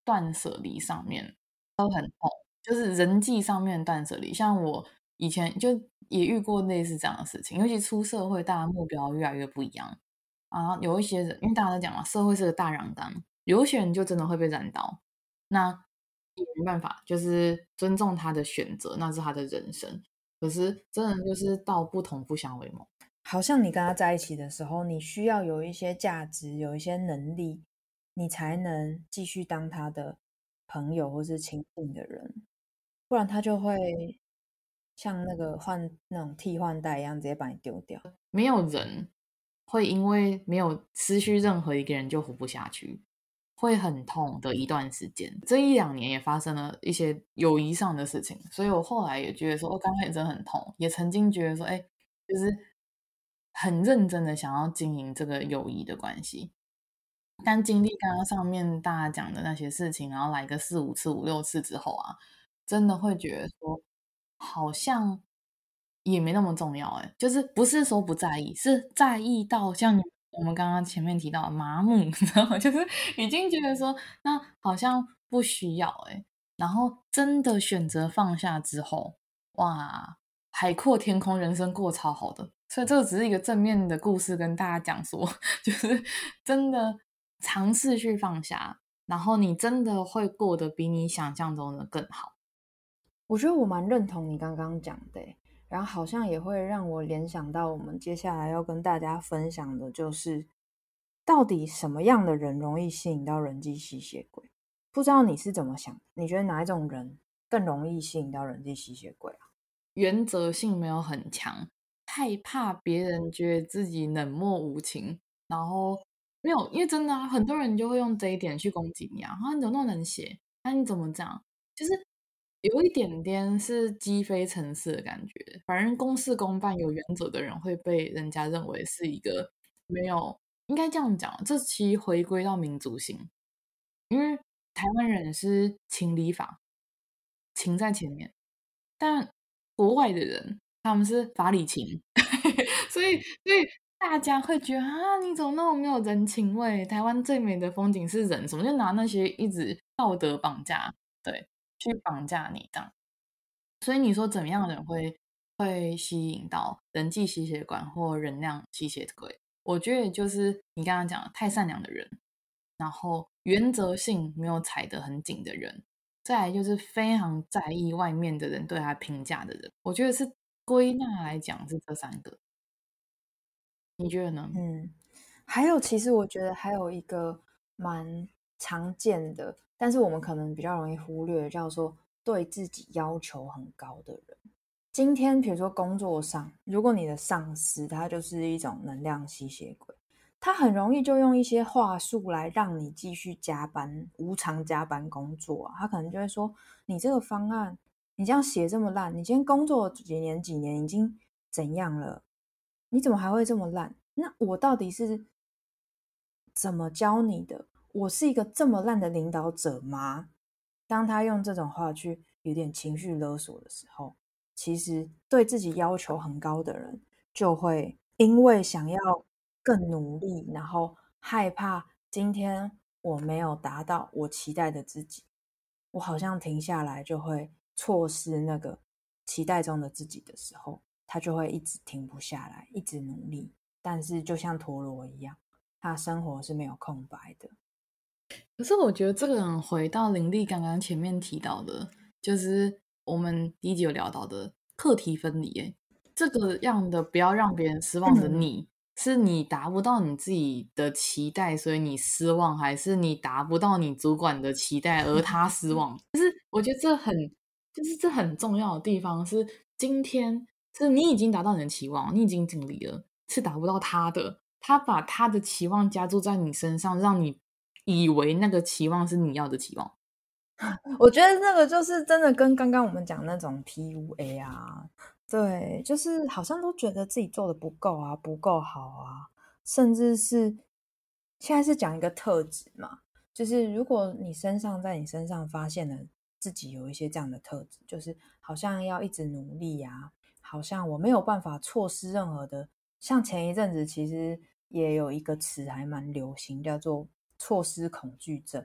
断舍离上面都很痛。就是人际上面断舍离，像我以前就也遇过类似这样的事情，尤其出社会，大家目标越来越不一样啊。有一些人，因为大家都讲嘛，社会是个大染缸，有些人就真的会被染到，那也没办法，就是尊重他的选择，那是他的人生。可是真的就是道不同不相为谋。
好像你跟他在一起的时候，你需要有一些价值，有一些能力，你才能继续当他的朋友或是亲近的人。不然他就会像那个换那种替换代一样，直接把你丢掉。
没有人会因为没有失去任何一个人就活不下去，会很痛的一段时间。这一两年也发生了一些友谊上的事情，所以我后来也觉得说，我刚开始真的很痛，也曾经觉得说，哎，就是很认真的想要经营这个友谊的关系。但经历刚刚上面大家讲的那些事情，然后来个四五次、五六次之后啊。真的会觉得说，好像也没那么重要哎，就是不是说不在意，是在意到像我们刚刚前面提到的麻木，你知道吗？就是已经觉得说，那好像不需要哎，然后真的选择放下之后，哇，海阔天空，人生过超好的。所以这个只是一个正面的故事，跟大家讲说，就是真的尝试去放下，然后你真的会过得比你想象中的更好。
我觉得我蛮认同你刚刚讲的，然后好像也会让我联想到我们接下来要跟大家分享的，就是到底什么样的人容易吸引到人际吸血鬼？不知道你是怎么想？你觉得哪一种人更容易吸引到人际吸血鬼啊？
原则性没有很强，害怕别人觉得自己冷漠无情，然后没有，因为真的啊，很多人就会用这一点去攻击你啊，啊，你怎么那么冷血？那你怎么这样？就是。有一点点是鸡飞城市的感觉，反正公事公办、有原则的人会被人家认为是一个没有，应该这样讲，这期回归到民族性，因为台湾人是情理法，情在前面，但国外的人他们是法理情，所以所以大家会觉得啊，你怎么那么没有人情味？台湾最美的风景是人，怎么就拿那些一直道德绑架？对。去绑架你这样，所以你说怎么样的人会会吸引到人际吸血鬼或人量吸血鬼？我觉得就是你刚刚讲的太善良的人，然后原则性没有踩得很紧的人，再来就是非常在意外面的人对他评价的人。我觉得是归纳来讲是这三个，你觉得呢？
嗯，还有其实我觉得还有一个蛮常见的。但是我们可能比较容易忽略，叫做对自己要求很高的人。今天，比如说工作上，如果你的上司他就是一种能量吸血鬼，他很容易就用一些话术来让你继续加班、无偿加班工作啊。他可能就会说：“你这个方案，你这样写这么烂，你今天工作几年几年已经怎样了？你怎么还会这么烂？那我到底是怎么教你的？”我是一个这么烂的领导者吗？当他用这种话去有点情绪勒索的时候，其实对自己要求很高的人，就会因为想要更努力，然后害怕今天我没有达到我期待的自己，我好像停下来就会错失那个期待中的自己的时候，他就会一直停不下来，一直努力。但是就像陀螺一样，他生活是没有空白的。
可是我觉得这个人回到林立刚刚前面提到的，就是我们第一集有聊到的课题分离。哎，这个样的不要让别人失望的你，嗯、是你达不到你自己的期待，所以你失望，还是你达不到你主管的期待而他失望？就是我觉得这很，就是这很重要的地方是，今天是你已经达到你的期望，你已经尽力了，是达不到他的，他把他的期望加注在你身上，让你。以为那个期望是你要的期望，
我觉得那个就是真的跟刚刚我们讲那种 PUA 啊，对，就是好像都觉得自己做的不够啊，不够好啊，甚至是现在是讲一个特质嘛，就是如果你身上在你身上发现了自己有一些这样的特质，就是好像要一直努力啊，好像我没有办法错失任何的，像前一阵子其实也有一个词还蛮流行，叫做。错失恐惧症，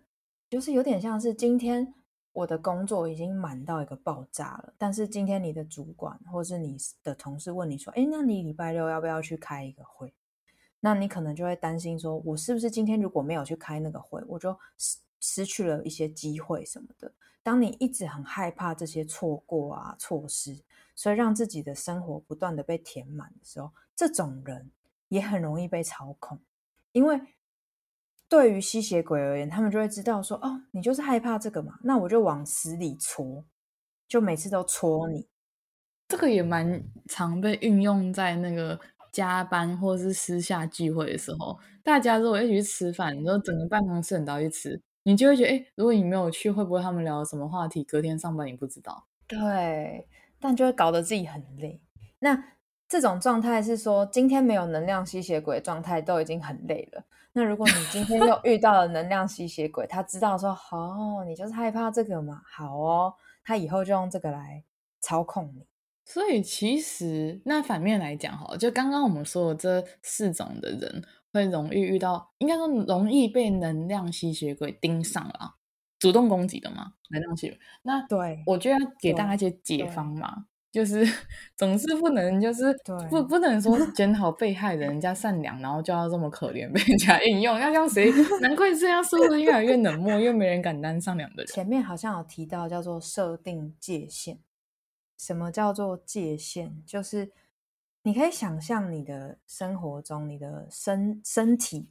就是有点像是今天我的工作已经满到一个爆炸了，但是今天你的主管或是你的同事问你说：“诶，那你礼拜六要不要去开一个会？”那你可能就会担心说：“我是不是今天如果没有去开那个会，我就失失去了一些机会什么的？”当你一直很害怕这些错过啊、错失，所以让自己的生活不断的被填满的时候，这种人也很容易被操控，因为。对于吸血鬼而言，他们就会知道说：“哦，你就是害怕这个嘛，那我就往死里戳，就每次都戳你。”
这个也蛮常被运用在那个加班或是私下聚会的时候。大家如果一起去吃饭，然后整个办公室人都要去吃，你就会觉得：哎，如果你没有去，会不会他们聊什么话题？隔天上班你不知道。
对，但就会搞得自己很累。那这种状态是说，今天没有能量吸血鬼状态都已经很累了。那如果你今天又遇到了能量吸血鬼，他知道说，哦，你就是害怕这个嘛，好哦，他以后就用这个来操控你。
所以其实那反面来讲，哈，就刚刚我们说的这四种的人，会容易遇到，应该说容易被能量吸血鬼盯上了，主动攻击的嘛，能量吸血鬼。那对，我就要给大家一些解方嘛。就是 总是不能，就是不不能说检讨被害人，人家善良，然后就要这么可怜 被人家应用，要像谁？难怪这样是不是越来越冷漠，越没人敢当善良的人。
前面好像有提到叫做设定界限，什么叫做界限？就是你可以想象你的生活中，你的身身体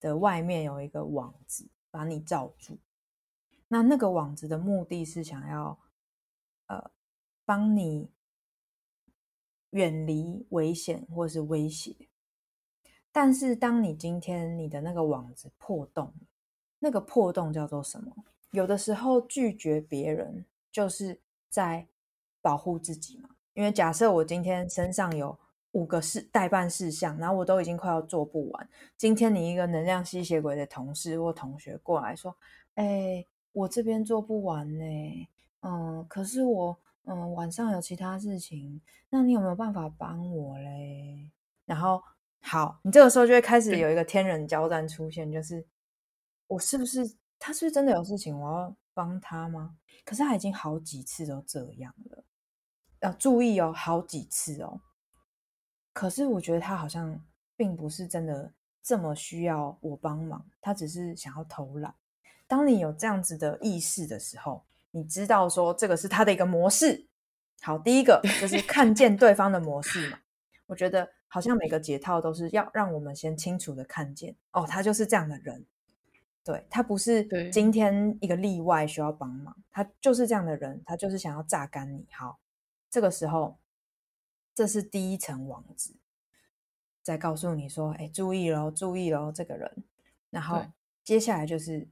的外面有一个网子把你罩住，那那个网子的目的是想要呃帮你。远离危险或是威胁，但是当你今天你的那个网子破洞，那个破洞叫做什么？有的时候拒绝别人就是在保护自己嘛。因为假设我今天身上有五个事待办事项，然后我都已经快要做不完，今天你一个能量吸血鬼的同事或同学过来说：“哎，我这边做不完呢，嗯，可是我。”嗯，晚上有其他事情，那你有没有办法帮我嘞？然后，好，你这个时候就会开始有一个天人交战出现，就是我是不是他是不是真的有事情，我要帮他吗？可是他已经好几次都这样了，要注意哦，好几次哦。可是我觉得他好像并不是真的这么需要我帮忙，他只是想要偷懒。当你有这样子的意识的时候。你知道说这个是他的一个模式。好，第一个就是看见对方的模式嘛。我觉得好像每个解套都是要让我们先清楚的看见哦，他就是这样的人。对，他不是今天一个例外需要帮忙，他就是这样的人，他就是想要榨干你。好，这个时候这是第一层网子，再告诉你说，哎，注意喽，注意喽，这个人。然后接下来就是。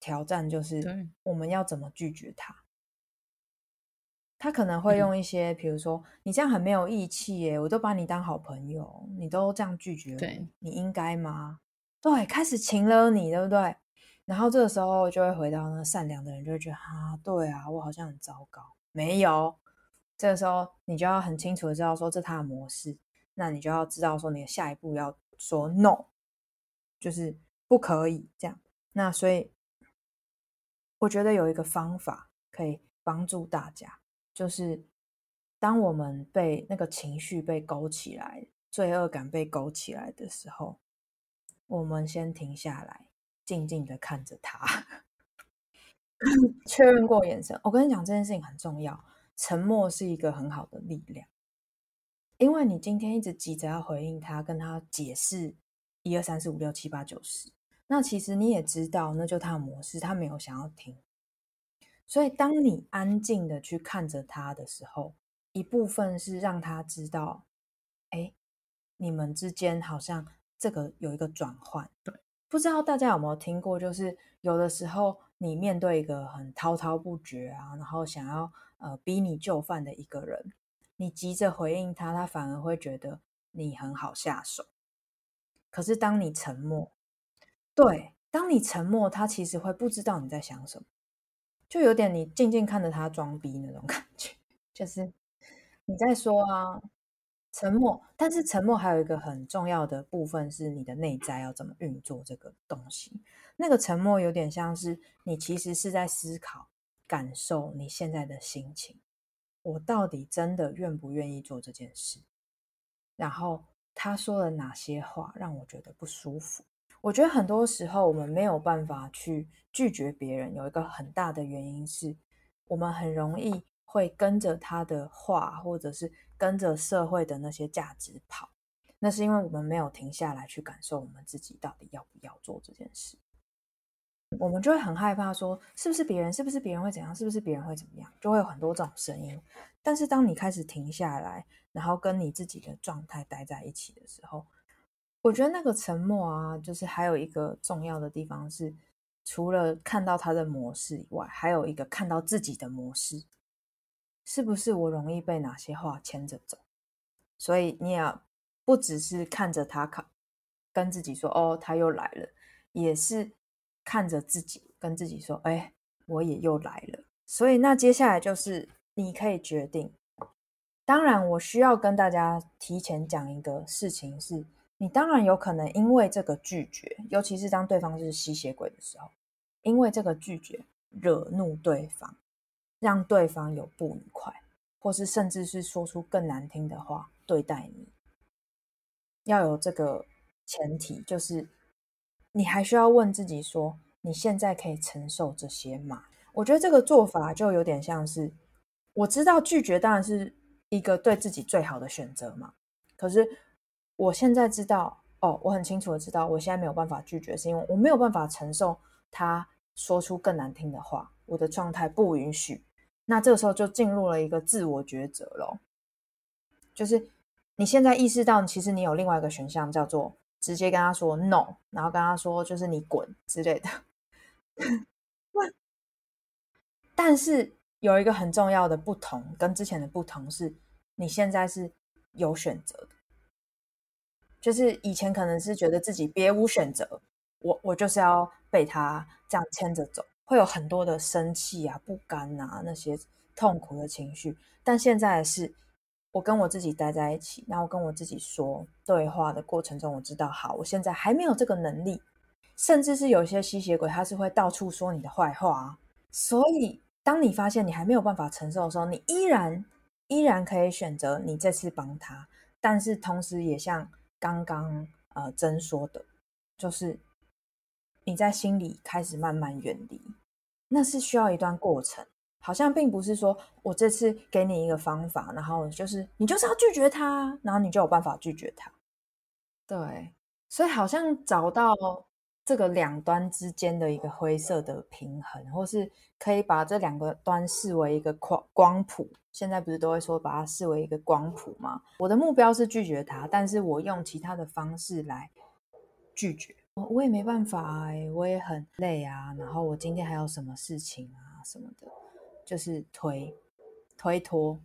挑战就是我们要怎么拒绝他？他可能会用一些，比如说你这样很没有义气耶，我都把你当好朋友，你都这样拒绝我，你应该吗？对，开始情了你，对不对？然后这个时候就会回到那善良的人，就会觉得啊，对啊，我好像很糟糕。没有，这个时候你就要很清楚的知道说这是他的模式，那你就要知道说你的下一步要说 “no”，就是不可以这样。那所以，我觉得有一个方法可以帮助大家，就是当我们被那个情绪被勾起来，罪恶感被勾起来的时候，我们先停下来，静静的看着他，确认过眼神。我跟你讲，这件事情很重要，沉默是一个很好的力量。因为你今天一直急着要回应他，跟他解释一二三四五六七八九十，那其实你也知道，那就他的模式，他没有想要停。所以，当你安静的去看着他的时候，一部分是让他知道，哎，你们之间好像这个有一个转换。对，不知道大家有没有听过，就是有的时候你面对一个很滔滔不绝啊，然后想要呃逼你就范的一个人。你急着回应他，他反而会觉得你很好下手。可是当你沉默，对，当你沉默，他其实会不知道你在想什么，就有点你静静看着他装逼那种 感觉。就是你在说啊，沉默，但是沉默还有一个很重要的部分是你的内在要怎么运作这个东西。那个沉默有点像是你其实是在思考、感受你现在的心情。我到底真的愿不愿意做这件事？然后他说了哪些话让我觉得不舒服？我觉得很多时候我们没有办法去拒绝别人，有一个很大的原因是我们很容易会跟着他的话，或者是跟着社会的那些价值跑。那是因为我们没有停下来去感受我们自己到底要不要做这件事。我们就会很害怕说，是不是别人？是不是别人会怎样？是不是别人会怎么样？就会有很多这种声音。但是当你开始停下来，然后跟你自己的状态待在一起的时候，我觉得那个沉默啊，就是还有一个重要的地方是，除了看到他的模式以外，还有一个看到自己的模式，是不是我容易被哪些话牵着走？所以你也不只是看着他，看跟自己说：“哦，他又来了。”也是。看着自己，跟自己说：“哎，我也又来了。”所以，那接下来就是你可以决定。当然，我需要跟大家提前讲一个事情是：你当然有可能因为这个拒绝，尤其是当对方是吸血鬼的时候，因为这个拒绝惹怒对方，让对方有不愉快，或是甚至是说出更难听的话对待你。要有这个前提，就是。你还需要问自己说：你现在可以承受这些吗？我觉得这个做法就有点像是，我知道拒绝当然是一个对自己最好的选择嘛。可是我现在知道，哦，我很清楚的知道，我现在没有办法拒绝，是因为我没有办法承受他说出更难听的话，我的状态不允许。那这个时候就进入了一个自我抉择咯，就是你现在意识到，其实你有另外一个选项，叫做。直接跟他说 no，然后跟他说就是你滚之类的。但是有一个很重要的不同，跟之前的不同是，你现在是有选择的。就是以前可能是觉得自己别无选择，我我就是要被他这样牵着走，会有很多的生气啊、不甘啊那些痛苦的情绪。但现在是。我跟我自己待在一起，然后跟我自己说对话的过程中，我知道，好，我现在还没有这个能力，甚至是有些吸血鬼，他是会到处说你的坏话。所以，当你发现你还没有办法承受的时候，你依然依然可以选择你这次帮他，但是同时也像刚刚呃真说的，就是你在心里开始慢慢远离，那是需要一段过程。好像并不是说我这次给你一个方法，然后就是你就是要拒绝他，然后你就有办法拒绝他。对，所以好像找到这个两端之间的一个灰色的平衡，或是可以把这两个端视为一个光光谱。现在不是都会说把它视为一个光谱吗？我的目标是拒绝他，但是我用其他的方式来拒绝。我也没办法，我也很累啊，然后我今天还有什么事情啊什么的。就是推推脱，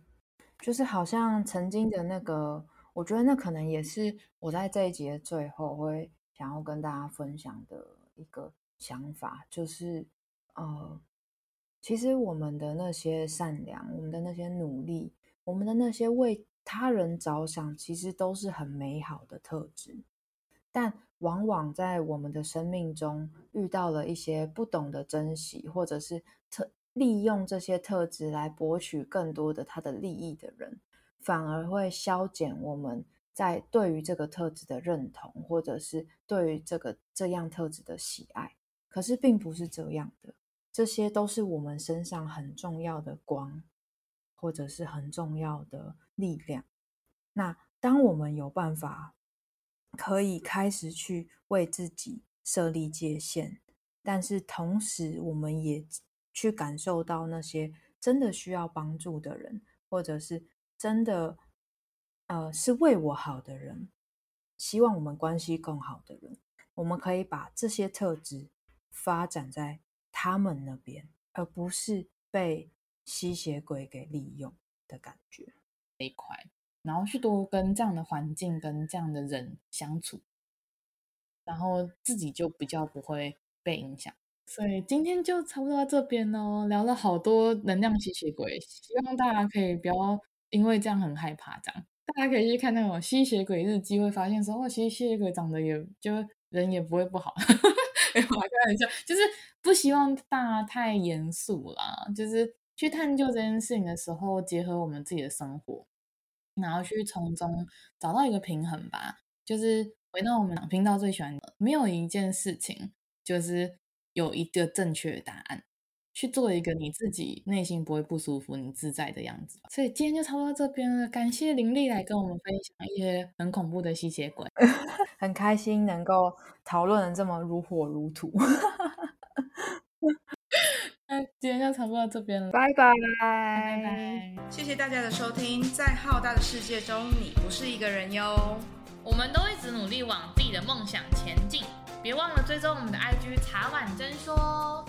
就是好像曾经的那个，我觉得那可能也是我在这一节最后会想要跟大家分享的一个想法，就是呃，其实我们的那些善良，我们的那些努力，我们的那些为他人着想，其实都是很美好的特质，但往往在我们的生命中遇到了一些不懂得珍惜，或者是特利用这些特质来博取更多的他的利益的人，反而会消减我们在对于这个特质的认同，或者是对于这个这样特质的喜爱。可是并不是这样的，这些都是我们身上很重要的光，或者是很重要的力量。那当我们有办法，可以开始去为自己设立界限，但是同时我们也去感受到那些真的需要帮助的人，或者是真的呃是为我好的人，希望我们关系更好的人，我们可以把这些特质发展在他们那边，而不是被吸血鬼给利用的感觉。
这一块。然后去多跟这样的环境、跟这样的人相处，然后自己就比较不会被影响。所以今天就差不多到这边哦，聊了好多能量吸血鬼，希望大家可以不要因为这样很害怕。这样大家可以去看那种吸血鬼日记，会发现说哦，其实吸血鬼长得也就人也不会不好。开玩笑，就是不希望大家太严肃啦，就是去探究这件事情的时候，结合我们自己的生活。然后去从中找到一个平衡吧，就是回到我们频道最喜欢的，没有一件事情就是有一个正确的答案，去做一个你自己内心不会不舒服、你自在的样子。所以今天就差不多到这边了，感谢林丽来跟我们分享一些很恐怖的吸血鬼，
很开心能够讨论的这么如火如荼。
那今天就差不多到这边了，
拜拜
拜拜！
谢谢大家的收听，在浩大的世界中，你不是一个人哟。
我们都一直努力往自己的梦想前进，别忘了追踪我们的 IG 茶碗真说。